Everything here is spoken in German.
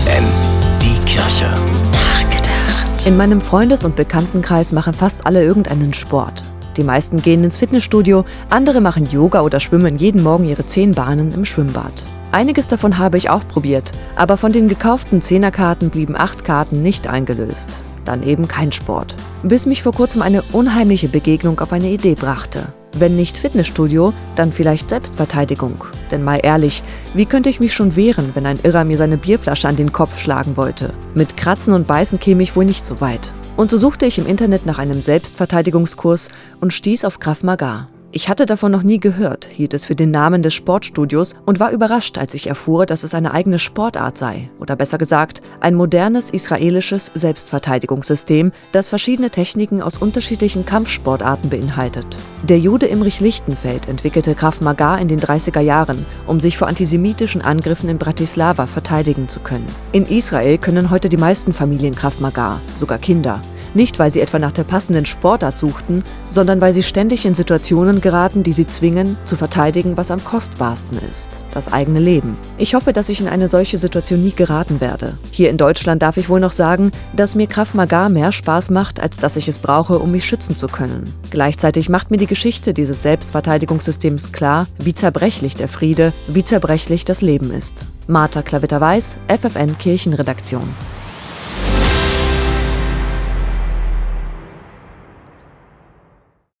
FFN, die Kirche. Nachgedacht. In meinem Freundes- und Bekanntenkreis machen fast alle irgendeinen Sport. Die meisten gehen ins Fitnessstudio, andere machen Yoga oder schwimmen jeden Morgen ihre zehn Bahnen im Schwimmbad. Einiges davon habe ich auch probiert, aber von den gekauften Zehnerkarten blieben acht Karten nicht eingelöst. Dann eben kein Sport. Bis mich vor kurzem eine unheimliche Begegnung auf eine Idee brachte. Wenn nicht Fitnessstudio, dann vielleicht Selbstverteidigung. Denn mal ehrlich, wie könnte ich mich schon wehren, wenn ein Irrer mir seine Bierflasche an den Kopf schlagen wollte? Mit Kratzen und Beißen käme ich wohl nicht so weit. Und so suchte ich im Internet nach einem Selbstverteidigungskurs und stieß auf Krav Maga. Ich hatte davon noch nie gehört, hielt es für den Namen des Sportstudios und war überrascht, als ich erfuhr, dass es eine eigene Sportart sei, oder besser gesagt, ein modernes israelisches Selbstverteidigungssystem, das verschiedene Techniken aus unterschiedlichen Kampfsportarten beinhaltet. Der Jude Imrich Lichtenfeld entwickelte Krav Maga in den 30er Jahren, um sich vor antisemitischen Angriffen in Bratislava verteidigen zu können. In Israel können heute die meisten Familien Krav Maga, sogar Kinder. Nicht, weil sie etwa nach der passenden Sportart suchten, sondern weil sie ständig in Situationen geraten, die sie zwingen, zu verteidigen, was am kostbarsten ist, das eigene Leben. Ich hoffe, dass ich in eine solche Situation nie geraten werde. Hier in Deutschland darf ich wohl noch sagen, dass mir Krav Maga mehr Spaß macht, als dass ich es brauche, um mich schützen zu können. Gleichzeitig macht mir die Geschichte dieses Selbstverteidigungssystems klar, wie zerbrechlich der Friede, wie zerbrechlich das Leben ist. Martha Klavitter-Weiß, FFN Kirchenredaktion.